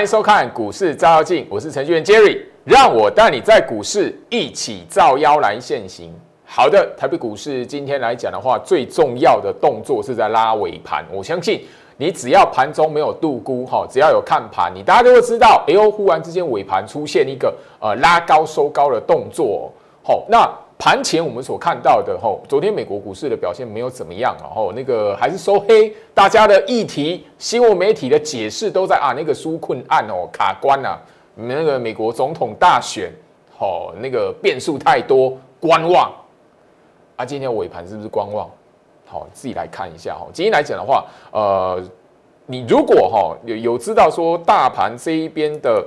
欢迎收看股市照妖镜，我是程序员 Jerry，让我带你在股市一起照妖来现行。好的，台北股市今天来讲的话，最重要的动作是在拉尾盘。我相信你只要盘中没有度估哈，只要有看盘，你大家都会知道，哎呦，忽然之间尾盘出现一个呃拉高收高的动作。好，那。盘前我们所看到的，吼，昨天美国股市的表现没有怎么样，然后那个还是收黑，大家的议题、新闻媒体的解释都在啊，那个纾困案哦，卡关啊，那个美国总统大选，哦，那个变数太多，观望。啊，今天尾盘是不是观望？好，自己来看一下哈。今天来讲的话，呃，你如果哈有有知道说大盘这一边的，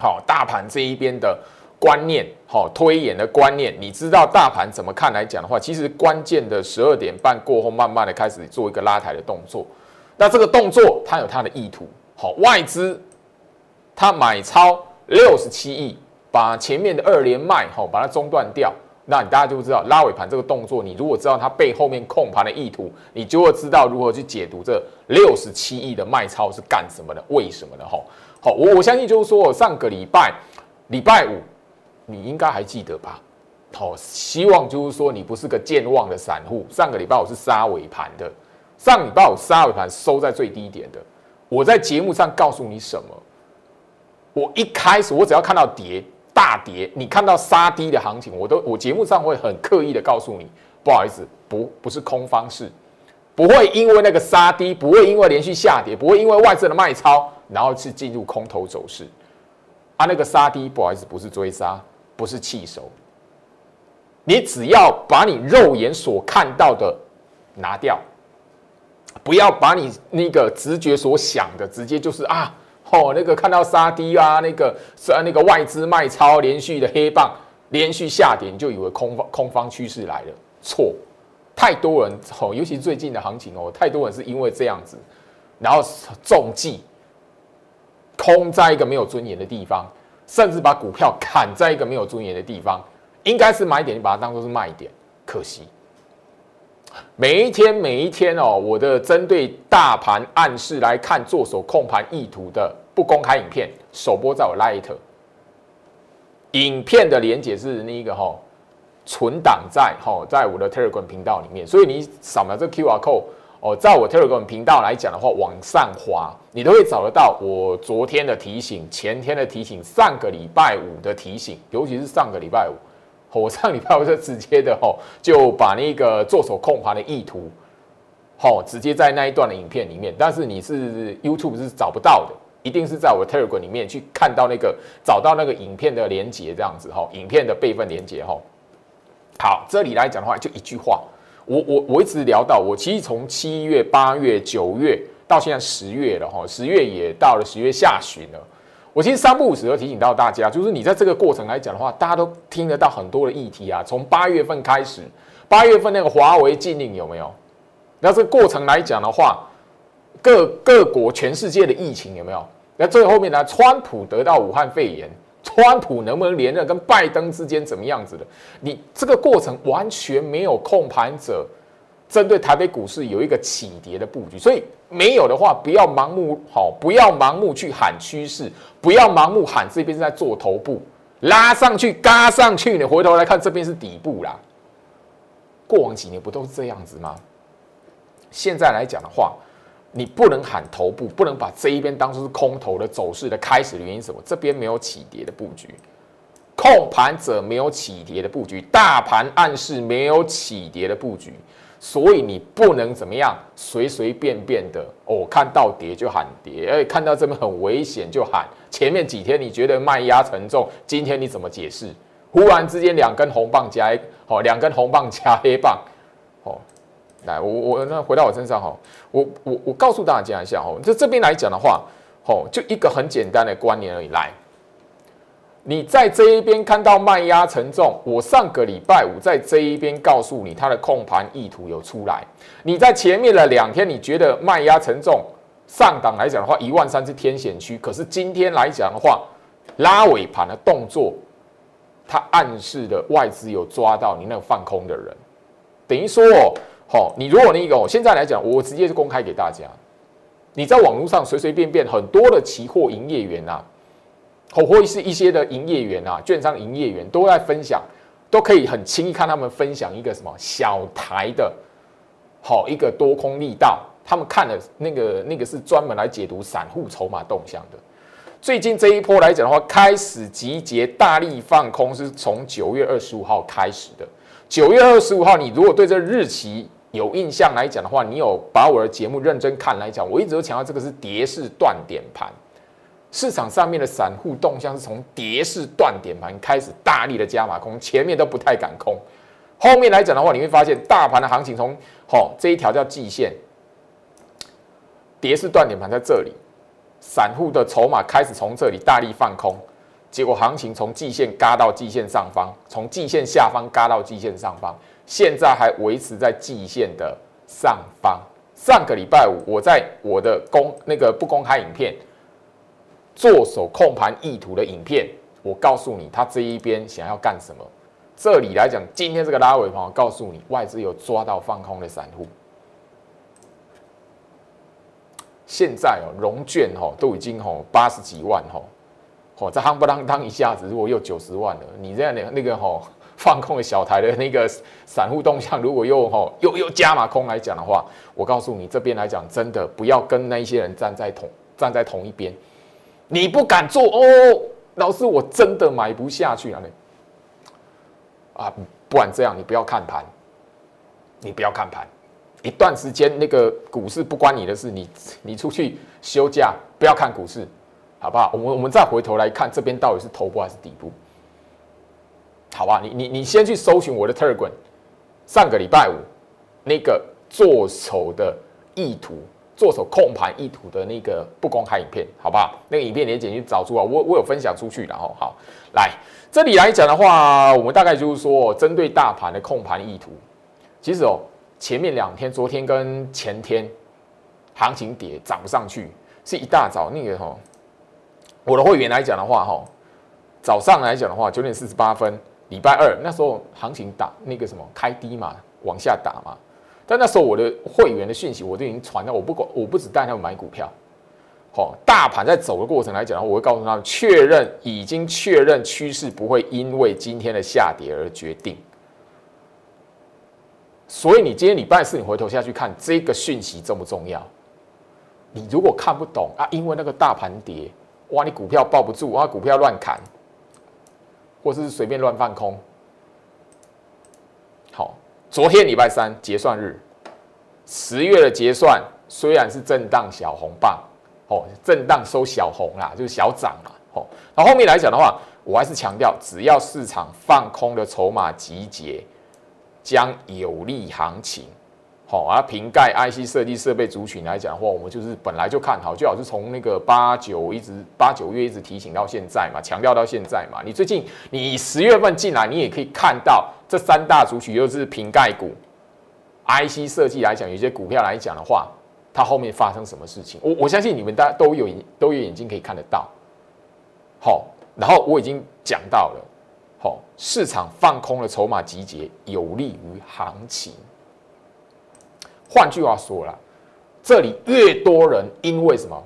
好，大盘这一边的。观念，好推演的观念，你知道大盘怎么看来讲的话，其实关键的十二点半过后，慢慢的开始做一个拉抬的动作。那这个动作它有它的意图，好外资它买超六十七亿，把前面的二连卖，好把它中断掉。那你大家就知道拉尾盘这个动作，你如果知道它背后面控盘的意图，你就会知道如何去解读这六十七亿的卖超是干什么的，为什么的？哈，好，我我相信就是说上个礼拜礼拜五。你应该还记得吧？好，希望就是说你不是个健忘的散户。上个礼拜我是杀尾盘的，上礼拜我杀尾盘收在最低点的。我在节目上告诉你什么？我一开始我只要看到跌大跌，你看到杀低的行情，我都我节目上会很刻意的告诉你，不好意思，不不是空方式，不会因为那个杀低，不会因为连续下跌，不会因为外资的卖超，然后去进入空头走势。啊，那个杀低，不好意思，不是追杀。不是气手，你只要把你肉眼所看到的拿掉，不要把你那个直觉所想的直接就是啊，哦，那个看到杀低啊，那个是那个外资卖超连续的黑棒，连续下跌，你就以为空方空方趋势来了，错，太多人哦，尤其最近的行情哦，太多人是因为这样子，然后中计空在一个没有尊严的地方。甚至把股票砍在一个没有尊严的地方，应该是买点，你把它当做是卖点。可惜，每一天每一天哦，我的针对大盘暗示来看做手控盘意图的不公开影片，首播在我 Light，影片的连接是那个哈存档在哈在我的 Telegram 频道里面，所以你扫描这 QR code。哦，在我 Telegram 频道来讲的话，往上滑，你都会找得到我昨天的提醒、前天的提醒、上个礼拜五的提醒，尤其是上个礼拜五，我上礼拜五就直接的吼，就把那个做手控盘的意图，吼，直接在那一段的影片里面。但是你是 YouTube 是找不到的，一定是在我 Telegram 里面去看到那个找到那个影片的连接，这样子吼，影片的备份连接吼。好，这里来讲的话，就一句话。我我我一直聊到，我其实从七月、八月、九月到现在十月了哈，十月也到了十月下旬了。我其实三不五时都提醒到大家，就是你在这个过程来讲的话，大家都听得到很多的议题啊。从八月份开始，八月份那个华为禁令有没有？那这个过程来讲的话，各各国全世界的疫情有没有？那最后面呢，川普得到武汉肺炎。川普能不能连任，跟拜登之间怎么样子的？你这个过程完全没有控盘者针对台北股市有一个起跌的布局，所以没有的话，不要盲目好，不要盲目去喊趋势，不要盲目喊这边在做头部拉上去、嘎上去，你回头来看这边是底部啦。过往几年不都是这样子吗？现在来讲的话。你不能喊头部，不能把这一边当成是空头的走势的开始的原因什么？这边没有起跌的布局，控盘者没有起跌的布局，大盘暗示没有起跌的布局，所以你不能怎么样随随便便的哦，看到跌就喊跌，哎，看到这边很危险就喊。前面几天你觉得卖压沉重，今天你怎么解释？忽然之间两根红棒加哦，两根红棒加黑棒，来，我我那回到我身上哈，我我我告诉大家一下哈，就这边来讲的话，吼，就一个很简单的观念而已。来，你在这一边看到卖压沉重，我上个礼拜五在这一边告诉你，它的控盘意图有出来。你在前面的两天，你觉得卖压沉重，上档来讲的话，一万三是天险区。可是今天来讲的话，拉尾盘的动作，它暗示的外资有抓到你那个放空的人，等于说。好，你如果那个，现在来讲，我直接是公开给大家。你在网络上随随便便很多的期货营业员啊，或或是一些的营业员啊，券商营业员都在分享，都可以很轻易看他们分享一个什么小台的，好一个多空力道，他们看的那个那个是专门来解读散户筹码动向的。最近这一波来讲的话，开始集结大力放空，是从九月二十五号开始的。九月二十五号，你如果对这日期有印象来讲的话，你有把我的节目认真看来讲，我一直都强调这个是跌势断点盘，市场上面的散户动向是从跌势断点盘开始大力的加码空，前面都不太敢空，后面来讲的话，你会发现大盘的行情从好这一条叫季线，跌势断点盘在这里。散户的筹码开始从这里大力放空，结果行情从季线嘎到季线上方，从季线下方嘎到季线上方，现在还维持在季线的上方。上个礼拜五，我在我的公那个不公开影片，做手控盘意图的影片，我告诉你他这一边想要干什么。这里来讲，今天这个拉尾盘，我告诉你外资有抓到放空的散户。现在哦，融券哦都已经哦八十几万哦，哦这夯不啷当一下子，如果又九十万了，你这样的那个哦放空的小台的那个 散户动向，如果又吼又又加码空来讲的话，我告诉你这边来讲，真的不要跟那些人站在同站在同一边，你不敢做哦，老师我真的买不下去啊！你啊，不管这样，你不要看盘，你不要看盘。一段时间，那个股市不关你的事，你你出去休假，不要看股市，好不好？我们我们再回头来看这边到底是头部还是底部，好吧？你你你先去搜寻我的 Telegram，上个礼拜五那个做手的意图，做手控盘意图的那个不公开影片，好不好？那个影片连剪去找出来，我我有分享出去，然后好来这里来讲的话，我们大概就是说，针对大盘的控盘意图，其实哦。前面两天，昨天跟前天，行情跌涨不上去，是一大早那个哈，我的会员来讲的话哈，早上来讲的话九点四十八分，礼拜二那时候行情打那个什么开低嘛，往下打嘛，但那时候我的会员的讯息我都已经传到，我不管我不只带他们买股票，好，大盘在走的过程来讲的话，我会告诉他们确认已经确认趋势不会因为今天的下跌而决定。所以你今天礼拜四，你回头下去看这个讯息重不重要？你如果看不懂啊，因为那个大盘跌，哇，你股票抱不住，哇，股票乱砍，或是随便乱放空。好，昨天礼拜三结算日，十月的结算虽然是震荡小红棒，哦，震荡收小红啦，就是小涨嘛，哦，那后面来讲的话，我还是强调，只要市场放空的筹码集结。将有利行情，好而瓶盖 IC 设计设备族群来讲的话，我们就是本来就看好，最好是从那个八九一直八九月一直提醒到现在嘛，强调到现在嘛。你最近你十月份进来，你也可以看到这三大族群又是瓶盖股，IC 设计来讲，有些股票来讲的话，它后面发生什么事情，我我相信你们大家都有都有眼睛可以看得到。好，然后我已经讲到了。好，市场放空的筹码集结有利于行情。换句话说了，这里越多人因为什么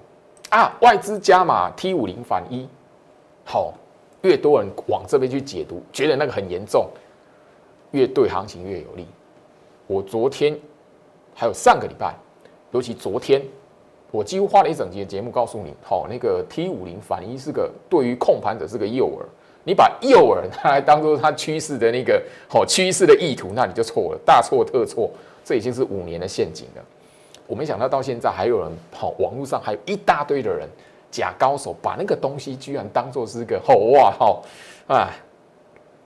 啊？外资加码 T 五零反一，好，越多人往这边去解读，觉得那个很严重，越对行情越有利。我昨天还有上个礼拜，尤其昨天，我几乎花了一整节节目告诉你，好，那个 T 五零反一是个对于控盘者是个诱饵。你把诱饵拿来当做它趋势的那个好趋势的意图，那你就错了，大错特错。这已经是五年的陷阱了。我没想到到现在还有人好，网络上还有一大堆的人假高手，把那个东西居然当做是个 好哇好啊！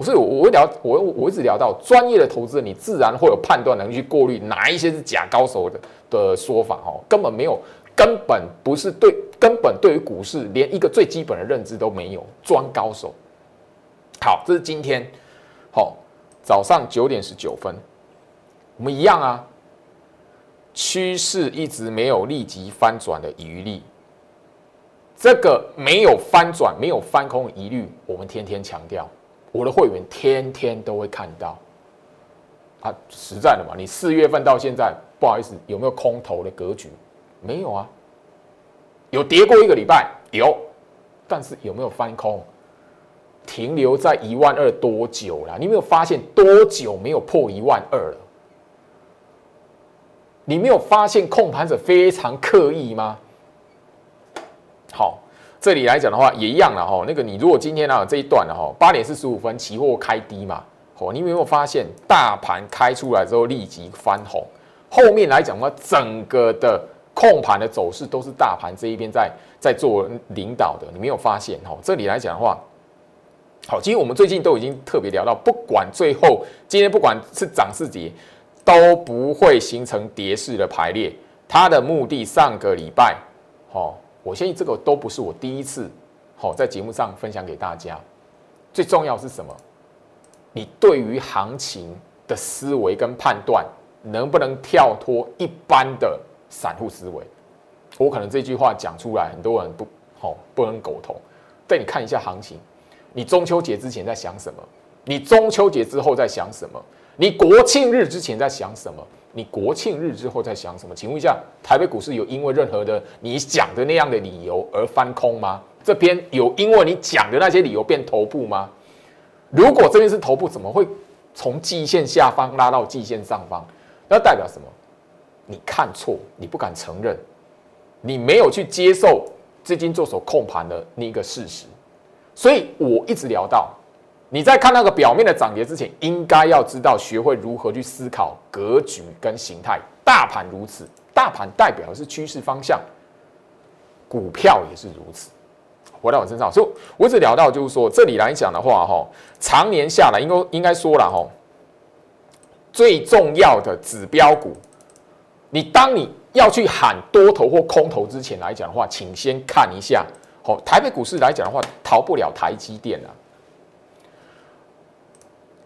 所以我我聊我我一直聊到专业的投资人，你自然会有判断能力去过滤哪一些是假高手的的说法哦，根本没有，根本不是对，根本对于股市连一个最基本的认知都没有，装高手。好，这是今天，好，早上九点十九分，我们一样啊，趋势一直没有立即翻转的余力，这个没有翻转、没有翻空疑虑，我们天天强调，我的会员天天都会看到，啊，实在的嘛，你四月份到现在，不好意思，有没有空头的格局？没有啊，有跌过一个礼拜，有，但是有没有翻空？停留在一万二多久了？你没有发现多久没有破一万二了？你没有发现控盘者非常刻意吗？好，这里来讲的话也一样了哈。那个你如果今天啊这一段了哈，八点四十五分期货开低嘛，哦，你有没有发现大盘开出来之后立即翻红？后面来讲的话，整个的控盘的走势都是大盘这一边在在做领导的，你没有发现哈？这里来讲的话，好，其实我们最近都已经特别聊到，不管最后今天不管是涨是跌，都不会形成跌势的排列。它的目的，上个礼拜，好。我相信这个都不是我第一次，好在节目上分享给大家。最重要是什么？你对于行情的思维跟判断，能不能跳脱一般的散户思维？我可能这句话讲出来，很多人不好不能苟同。但你看一下行情，你中秋节之前在想什么？你中秋节之后在想什么？你国庆日之前在想什么？你国庆日之后在想什么？请问一下，台北股市有因为任何的你讲的那样的理由而翻空吗？这边有因为你讲的那些理由变头部吗？如果这边是头部，怎么会从季线下方拉到季线上方？那代表什么？你看错，你不敢承认，你没有去接受资金做手控盘的那个事实。所以我一直聊到。你在看那个表面的涨跌之前，应该要知道学会如何去思考格局跟形态。大盘如此，大盘代表的是趋势方向，股票也是如此。回到我身上，所以我一直聊到，就是说这里来讲的话，哈，常年下来，应该应该说了，哈，最重要的指标股，你当你要去喊多头或空头之前来讲的话，请先看一下，好，台北股市来讲的话，逃不了台积电了。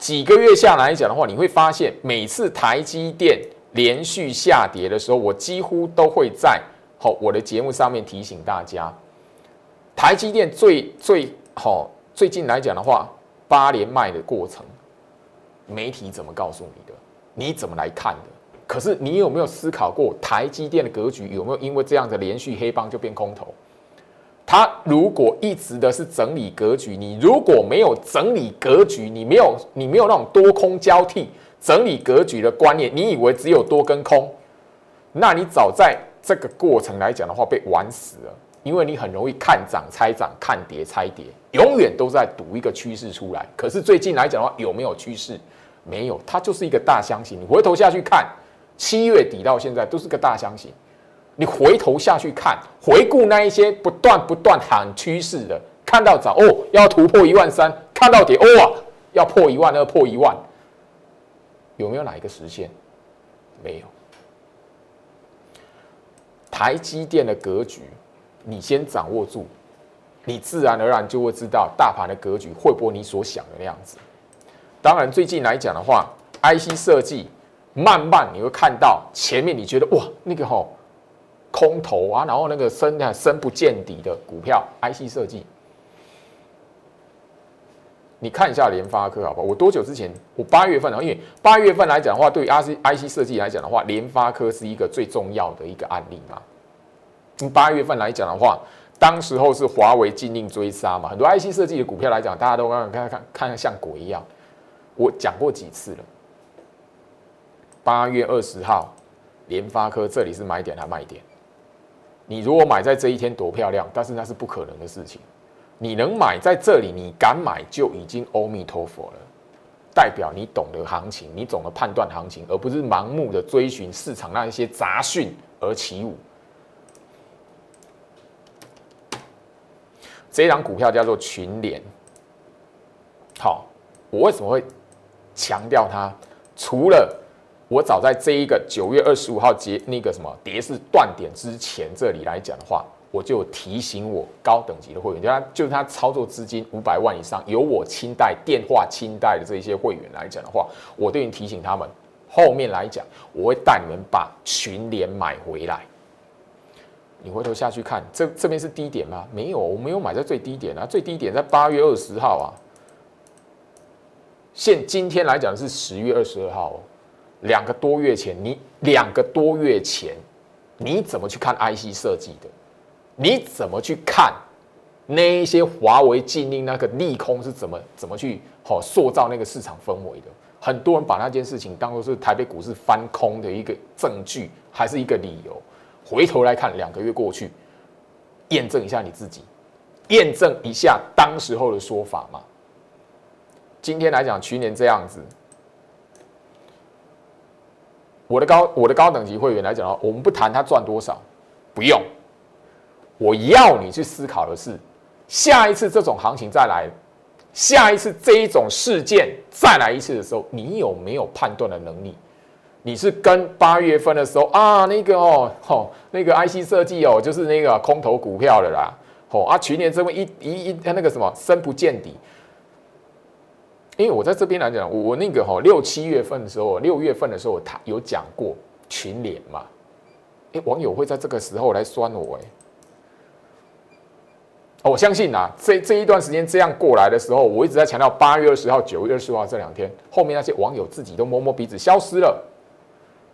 几个月下来讲的话，你会发现每次台积电连续下跌的时候，我几乎都会在好我的节目上面提醒大家，台积电最最好最近来讲的话，八连卖的过程，媒体怎么告诉你的？你怎么来看的？可是你有没有思考过台积电的格局有没有因为这样的连续黑帮就变空头？它如果一直的是整理格局，你如果没有整理格局，你没有你没有那种多空交替整理格局的观念，你以为只有多跟空，那你早在这个过程来讲的话被玩死了，因为你很容易看涨猜涨，看跌猜跌，永远都在赌一个趋势出来。可是最近来讲的话，有没有趋势？没有，它就是一个大箱型。你回头下去看，七月底到现在都是个大箱型。你回头下去看，回顾那一些不断不断喊趋势的，看到涨哦要突破一万三，看到跌哦要破一万二破一万，有没有哪一个实现？没有。台积电的格局，你先掌握住，你自然而然就会知道大盘的格局会不会你所想的那样子。当然，最近来讲的话，IC 设计慢慢你会看到前面，你觉得哇那个吼。空头啊，然后那个深啊深不见底的股票，IC 设计，你看一下联发科好不好？我多久之前？我八月份啊，因为八月份来讲的话，对于 IC IC 设计来讲的话，联发科是一个最重要的一个案例嘛。八月份来讲的话，当时候是华为禁令追杀嘛，很多 IC 设计的股票来讲，大家都看看看看像鬼一样。我讲过几次了？八月二十号，联发科这里是买点还卖点？你如果买在这一天多漂亮，但是那是不可能的事情。你能买在这里，你敢买就已经阿弥陀佛了，代表你懂得行情，你懂得判断行情，而不是盲目的追寻市场那一些杂讯而起舞。这张股票叫做群联。好，我为什么会强调它？除了我早在这一个九月二十五号结那个什么跌势断点之前，这里来讲的话，我就提醒我高等级的会员，就他就是他操作资金五百万以上，有我清代电话清代的这些会员来讲的话，我对你提醒他们，后面来讲我会带你们把群联买回来。你回头下去看，这这边是低点吗？没有，我没有买在最低点啊，最低点在八月二十号啊。现今天来讲是十月二十二号哦。两个多月前，你两个多月前，你怎么去看 IC 设计的？你怎么去看那一些华为禁令那个利空是怎么怎么去好塑造那个市场氛围的？很多人把那件事情当做是台北股市翻空的一个证据，还是一个理由。回头来看，两个月过去，验证一下你自己，验证一下当时候的说法嘛。今天来讲，去年这样子，我的高我的高等级会员来讲的话我们不谈他赚多少，不用。我要你去思考的是，下一次这种行情再来。下一次这一种事件再来一次的时候，你有没有判断的能力？你是跟八月份的时候啊，那个哦，吼，那个 IC 设计哦，就是那个空头股票的啦，吼啊，去年这么一一一那个什么深不见底。因为我在这边来讲，我那个哈六七月份的时候，六月份的时候，他有讲过群联嘛？哎，网友会在这个时候来酸我哎。我相信呐，这这一段时间这样过来的时候，我一直在强调八月二十号、九月二十号这两天，后面那些网友自己都摸摸鼻子消失了。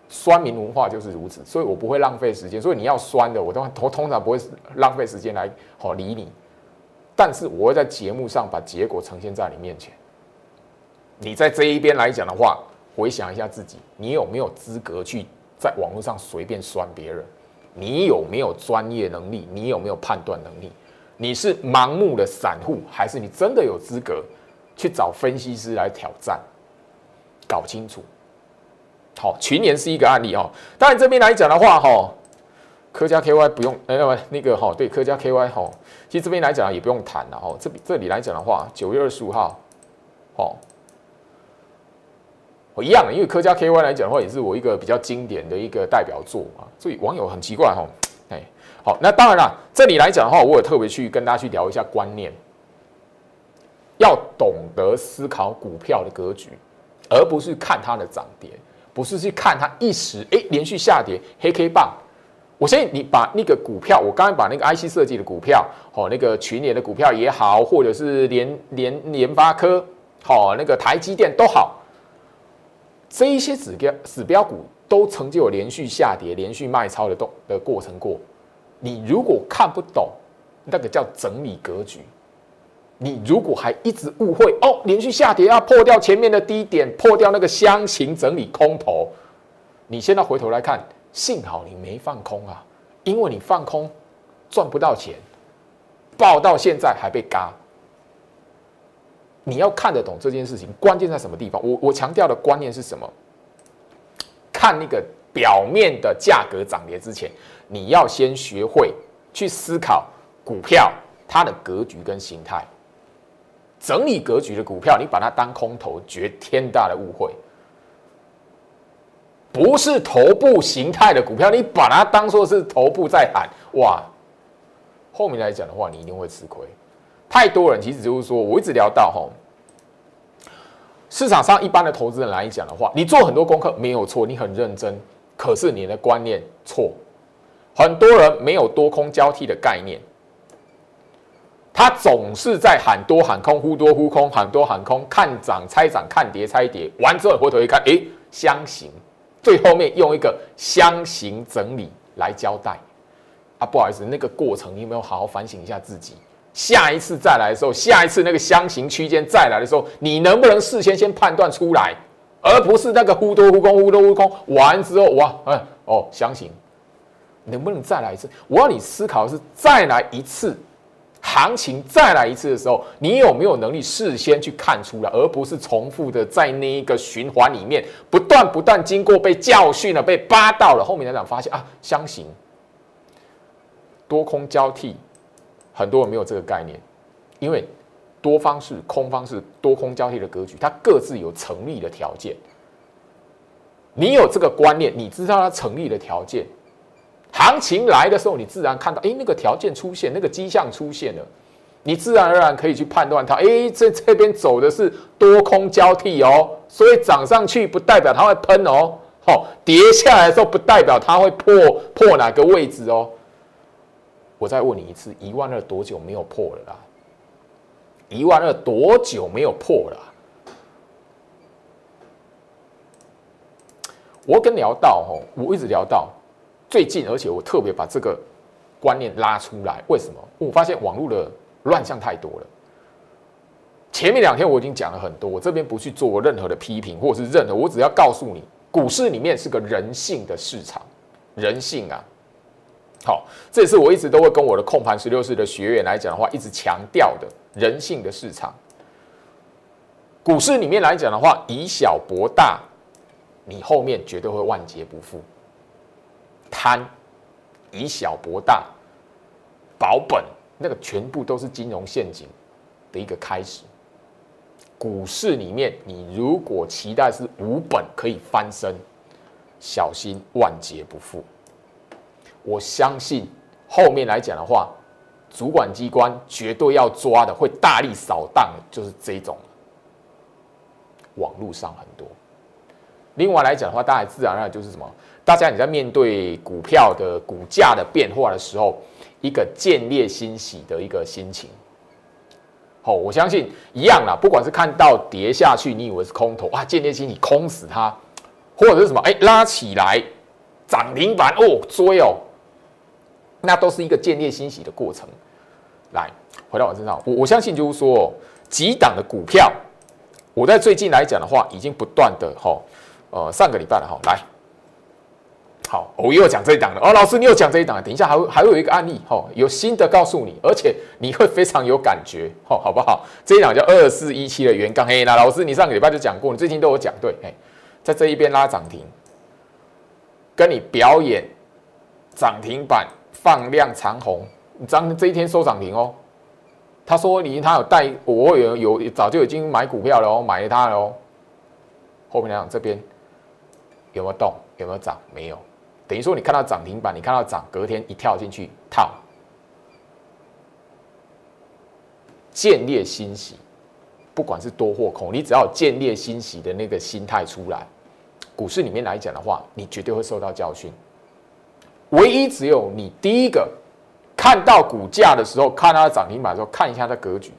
酸民文化就是如此，所以我不会浪费时间。所以你要酸的，我都通通常不会浪费时间来好理你。但是我会在节目上把结果呈现在你面前。你在这一边来讲的话，回想一下自己，你有没有资格去在网络上随便酸别人？你有没有专业能力？你有没有判断能力？你是盲目的散户，还是你真的有资格去找分析师来挑战？搞清楚。好，群年是一个案例哦。当然这边来讲的话，哈，科家 KY 不用，哎，那个哈，对，科家 KY 哈，其实这边来讲也不用谈了哦。这这里来讲的话，九月二十五号，哦，我一样的，因为科家 KY 来讲的话，也是我一个比较经典的一个代表作嘛，所以网友很奇怪哈。好，那当然了，这里来讲的话，我也特别去跟大家去聊一下观念，要懂得思考股票的格局，而不是看它的涨跌，不是去看它一时哎连续下跌黑 K 棒。我相信你把那个股票，我刚才把那个 IC 设计的股票，好，那个群联的股票也好，或者是联联联发科，好，那个台积电都好，这一些指标指标股都曾经有连续下跌、连续卖超的动的过程过。你如果看不懂，那个叫整理格局。你如果还一直误会哦，连续下跌要破掉前面的低点，破掉那个箱型整理空头，你现在回头来看，幸好你没放空啊，因为你放空赚不到钱，爆到现在还被嘎。你要看得懂这件事情，关键在什么地方？我我强调的观念是什么？看那个表面的价格涨跌之前。你要先学会去思考股票它的格局跟形态，整理格局的股票，你把它当空头，绝天大的误会。不是头部形态的股票，你把它当做是头部在喊哇，后面来讲的话，你一定会吃亏。太多人其实就是说，我一直聊到哈，市场上一般的投资人来讲的话，你做很多功课没有错，你很认真，可是你的观念错。很多人没有多空交替的概念，他总是在喊多喊空，呼多呼空，喊多喊空，看涨猜涨，看跌猜跌，完之后回头一看，诶，箱型，最后面用一个箱型整理来交代。啊，不好意思，那个过程你有没有好好反省一下自己？下一次再来的时候，下一次那个箱型区间再来的时候，你能不能事先先判断出来，而不是那个忽多忽空，忽多忽空，完之后哇，哎，哦，箱型。能不能再来一次？我要你思考的是，再来一次，行情再来一次的时候，你有没有能力事先去看出来，而不是重复的在那一个循环里面不断不断经过被教训了、被扒到了，后面来讲发现啊，相形多空交替，很多人没有这个概念，因为多方是空方是多空交替的格局，它各自有成立的条件。你有这个观念，你知道它成立的条件。行情来的时候，你自然看到，哎，那个条件出现，那个迹象出现了，你自然而然可以去判断它，哎，这这边走的是多空交替哦，所以涨上去不代表它会喷哦，好，跌下来的时候不代表它会破破哪个位置哦。我再问你一次，一万二多久没有破了啦？一万二多久没有破了？我跟聊到吼，我一直聊到。最近，而且我特别把这个观念拉出来。为什么？我发现网络的乱象太多了。前面两天我已经讲了很多，我这边不去做任何的批评或者是任何，我只要告诉你，股市里面是个人性的市场，人性啊。好，这也是我一直都会跟我的控盘十六式的学员来讲的话，一直强调的人性的市场。股市里面来讲的话，以小博大，你后面绝对会万劫不复。贪，以小博大，保本，那个全部都是金融陷阱的一个开始。股市里面，你如果期待是无本可以翻身，小心万劫不复。我相信后面来讲的话，主管机关绝对要抓的，会大力扫荡，就是这种。网络上很多。另外来讲的话，大家自然而然就是什么？大家你在面对股票的股价的变化的时候，一个见猎欣喜的一个心情。好，我相信一样啦。不管是看到跌下去，你以为是空头啊，间接性你空死它，或者是什么？哎，拉起来涨停板哦，追哦，那都是一个建立欣喜的过程。来，回到我身上，我我相信就是说，几档的股票，我在最近来讲的话，已经不断的哈，呃，上个礼拜了哈，来。好，我又讲这一档了哦，老师，你又讲这一档，等一下还会还会有一个案例，哦，有新的告诉你，而且你会非常有感觉，哦，好不好？这一档叫二四一七的原钢黑，那老师，你上个礼拜就讲过，你最近都有讲对，哎，在这一边拉涨停，跟你表演涨停板放量长红，你张这一天收涨停哦，他说你他有带，我有有早就已经买股票了哦，买了它了哦，后面来讲这边有没有动，有没有涨？没有。等于说，你看到涨停板，你看到涨，隔天一跳进去套，见猎欣喜，不管是多或空，你只要见猎欣喜的那个心态出来，股市里面来讲的话，你绝对会受到教训。唯一只有你第一个看到股价的时候，看它涨停板的时候，看一下它格局，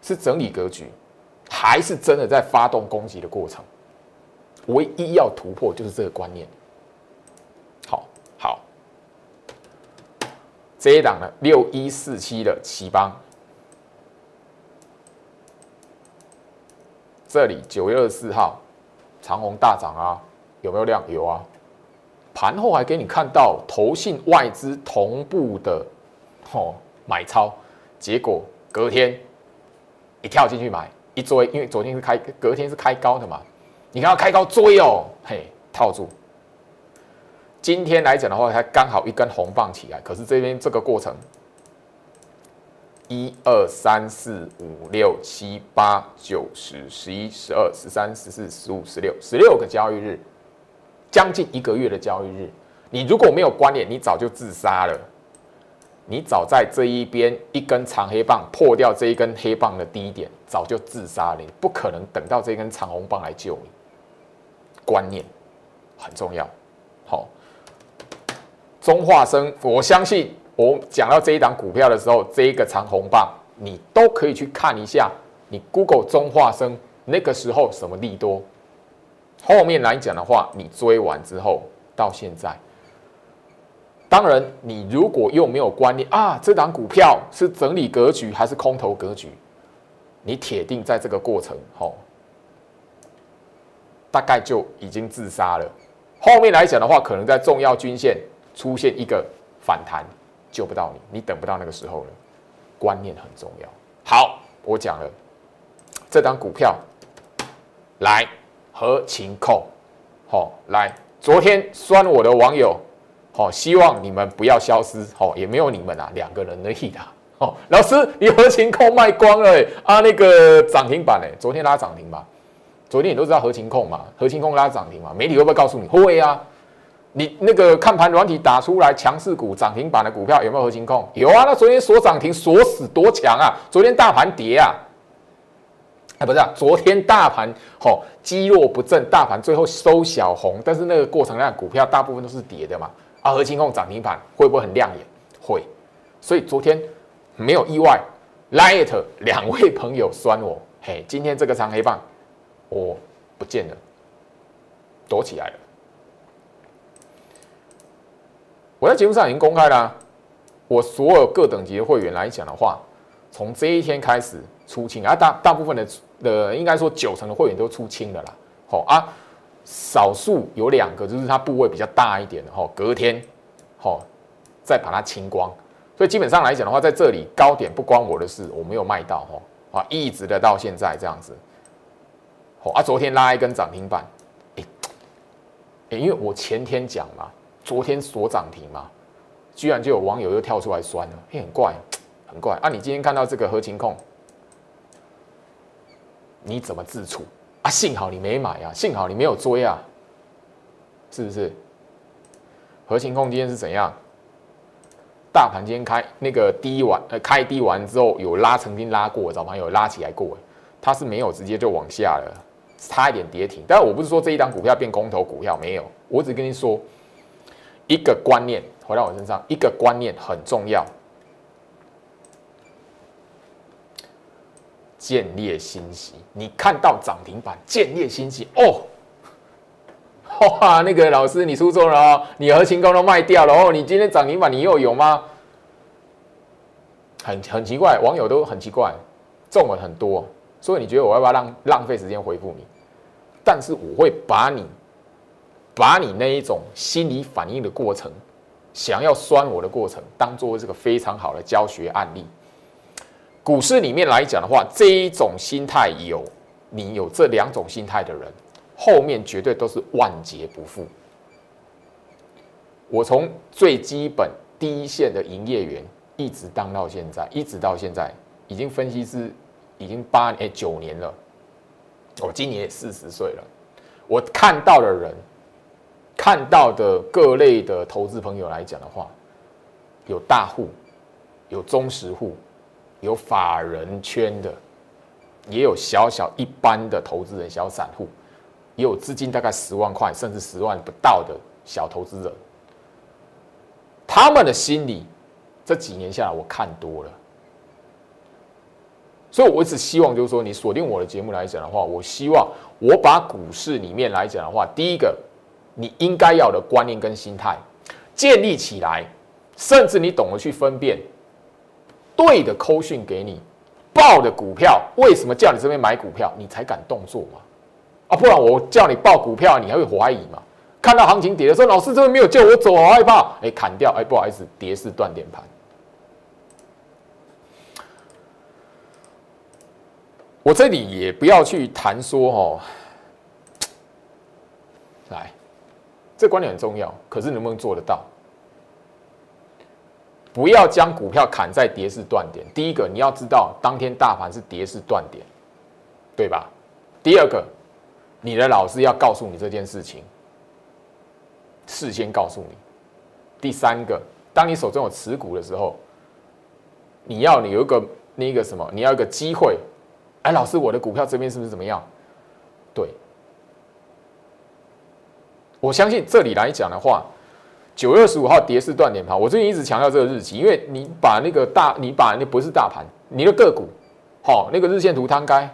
是整理格局，还是真的在发动攻击的过程？唯一要突破就是这个观念。好，好这一档呢，六一四七的奇邦，这里九月二十四号长虹大涨啊，有没有量？有啊，盘后还给你看到投信外资同步的哦买超，结果隔天一跳进去买一追，因为昨天是开隔天是开高的嘛，你看要开高追哦，嘿套住。今天来讲的话，它刚好一根红棒起来，可是这边这个过程，一二三四五六七八九十十一十二十三十四十五十六十六个交易日，将近一个月的交易日，你如果没有关联，你早就自杀了。你早在这一边一根长黑棒破掉这一根黑棒的低点，早就自杀了。你不可能等到这根长红棒来救你。观念很重要，好。中化生，我相信我讲到这一档股票的时候，这一个长红棒，你都可以去看一下。你 Google 中化生那个时候什么利多？后面来讲的话，你追完之后到现在，当然你如果又没有观念啊，这档股票是整理格局还是空头格局，你铁定在这个过程后，大概就已经自杀了。后面来讲的话，可能在重要均线。出现一个反弹，救不到你，你等不到那个时候了。观念很重要。好，我讲了这张股票，来合情控，好，来昨天酸我的网友，好，希望你们不要消失，好，也没有你们啊，两个人而已的，哦，老师，你合情控卖光了啊，那个涨停板哎，昨天拉涨停吧？昨天你都知道合情控嘛，合情控拉涨停嘛，媒体会不会告诉你？会啊。你那个看盘软体打出来强势股涨停板的股票有没有核心控？有啊，那昨天锁涨停锁死多强啊！昨天大盘跌啊，哎不是啊，昨天大盘吼积弱不振，大盘最后收小红，但是那个过程量股票大部分都是跌的嘛。啊，核心控涨停板会不会很亮眼？会，所以昨天没有意外，light 两位朋友酸我，嘿，今天这个长黑棒我不见了，躲起来了。我在节目上已经公开了，我所有各等级的会员来讲的话，从这一天开始出清啊，大大部分的的应该说九成的会员都出清了啦。好啊，少数有两个就是它部位比较大一点的哈，隔天好再把它清光。所以基本上来讲的话，在这里高点不关我的事，我没有卖到哈啊，一直的到现在这样子。好啊，昨天拉一根涨停板，哎哎，因为我前天讲嘛，昨天锁涨停嘛。居然就有网友又跳出来酸了，嘿，很怪，很怪啊！你今天看到这个合情控，你怎么自处啊？幸好你没买啊，幸好你没有追啊，是不是？核心控今天是怎样？大盘今天开那个低完，呃，开低完之后有拉，曾经拉过，早盘有拉起来过，它是没有直接就往下了，差一点跌停。但我不是说这一档股票变空头股票，没有，我只跟你说一个观念。回到我身上，一个观念很重要：建立欣喜。你看到涨停板，建立欣喜哦，哇，那个老师你出错了哦，你和情工都卖掉了哦，你今天涨停板你又有吗？很很奇怪，网友都很奇怪，中了很多，所以你觉得我要不要浪浪费时间回复你？但是我会把你把你那一种心理反应的过程。想要酸我的过程，当做这个非常好的教学案例。股市里面来讲的话，这一种心态有你有这两种心态的人，后面绝对都是万劫不复。我从最基本第一线的营业员，一直当到现在，一直到现在，已经分析师已经八年九年了。我今年也四十岁了，我看到的人。看到的各类的投资朋友来讲的话，有大户，有中实户，有法人圈的，也有小小一般的投资人、小散户，也有资金大概十万块甚至十万不到的小投资人。他们的心理这几年下来，我看多了，所以我一直希望就是说，你锁定我的节目来讲的话，我希望我把股市里面来讲的话，第一个。你应该要的观念跟心态建立起来，甚至你懂得去分辨对的扣讯给你报的股票，为什么叫你这边买股票，你才敢动作嘛？啊，不然我叫你报股票，你还会怀疑嘛？看到行情跌的时候，老师这边没有叫我走，好害怕，哎，砍掉，哎，不好意思，跌势断点盘。我这里也不要去谈说哦，来。这观点很重要，可是能不能做得到？不要将股票砍在跌势断点。第一个，你要知道当天大盘是跌势断点，对吧？第二个，你的老师要告诉你这件事情，事先告诉你。第三个，当你手中有持股的时候，你要你有一个那个什么，你要一个机会。哎，老师，我的股票这边是不是怎么样？对。我相信这里来讲的话，九月二十五号跌势断点盘，我最近一直强调这个日期，因为你把那个大，你把那不是大盘，你的个股，好，那个日线图摊开，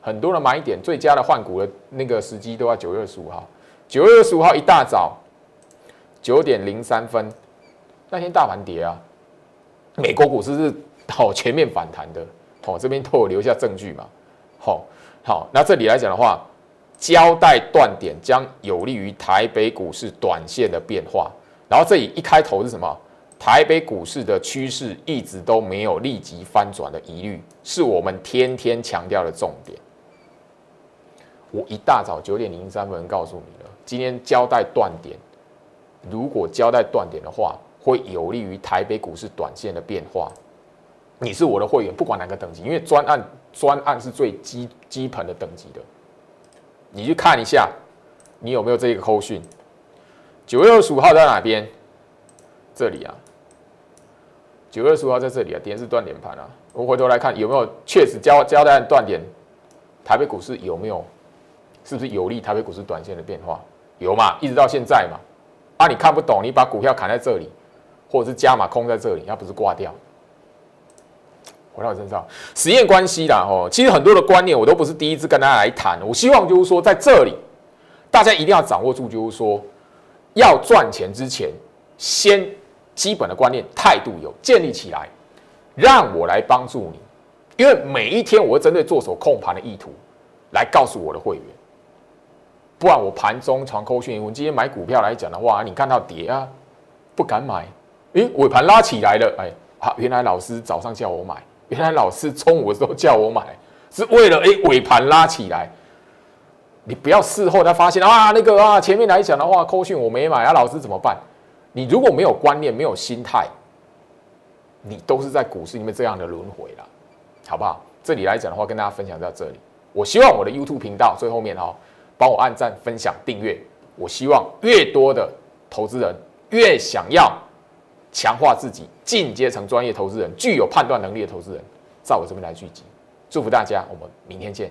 很多人买点最佳的换股的那个时机都在九月二十五号。九月二十五号一大早九点零三分，那天大盘跌啊，美国股市是好全面反弹的，好这边都有留下证据嘛，好，好，那这里来讲的话。交代断点将有利于台北股市短线的变化，然后这里一开头是什么？台北股市的趋势一直都没有立即翻转的疑虑，是我们天天强调的重点。我一大早九点零三分告诉你了，今天交代断点，如果交代断点的话，会有利于台北股市短线的变化。你是我的会员，不管哪个等级，因为专案专案是最基基本的等级的。你去看一下，你有没有这个扣讯？九月二十五号在哪边？这里啊，九月二十五号在这里啊，点是断点盘啊。我回头来看有没有确实交交代断点，台北股市有没有？是不是有利台北股市短线的变化？有嘛？一直到现在嘛。啊，你看不懂，你把股票砍在这里，或者是加码空在这里，它不是挂掉？回到我身上，实验关系啦，哦，其实很多的观念我都不是第一次跟大家来谈。我希望就是说，在这里，大家一定要掌握住，就是说，要赚钱之前，先基本的观念、态度有建立起来，让我来帮助你。因为每一天我会针对做手控盘的意图来告诉我的会员，不然我盘中传扣讯，我今天买股票来讲的话，你看到跌啊，不敢买。诶，尾盘拉起来了，哎，好，原来老师早上叫我买，原来老师中午的时候叫我买，是为了哎尾盘拉起来。你不要事后再发现啊，那个啊，前面来讲的话，扣讯我没买啊，老师怎么办？你如果没有观念，没有心态，你都是在股市里面这样的轮回了。好不好？这里来讲的话，跟大家分享到这里。我希望我的 YouTube 频道最后面哈，帮我按赞、分享、订阅。我希望越多的投资人越想要强化自己，进阶成专业投资人，具有判断能力的投资人，在我这边来聚集。祝福大家，我们明天见。